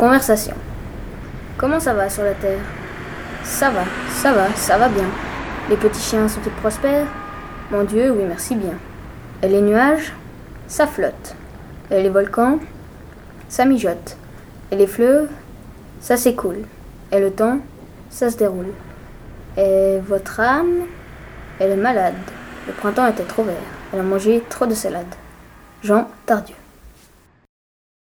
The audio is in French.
Conversation. Comment ça va sur la terre? Ça va, ça va, ça va bien. Les petits chiens sont-ils prospères Mon Dieu, oui, merci bien. Et les nuages? Ça flotte. Et les volcans? Ça mijote. Et les fleuves? Ça s'écoule. Et le temps? Ça se déroule. Et votre âme? Elle est malade. Le printemps était trop vert. Elle a mangé trop de salade. Jean Tardieu.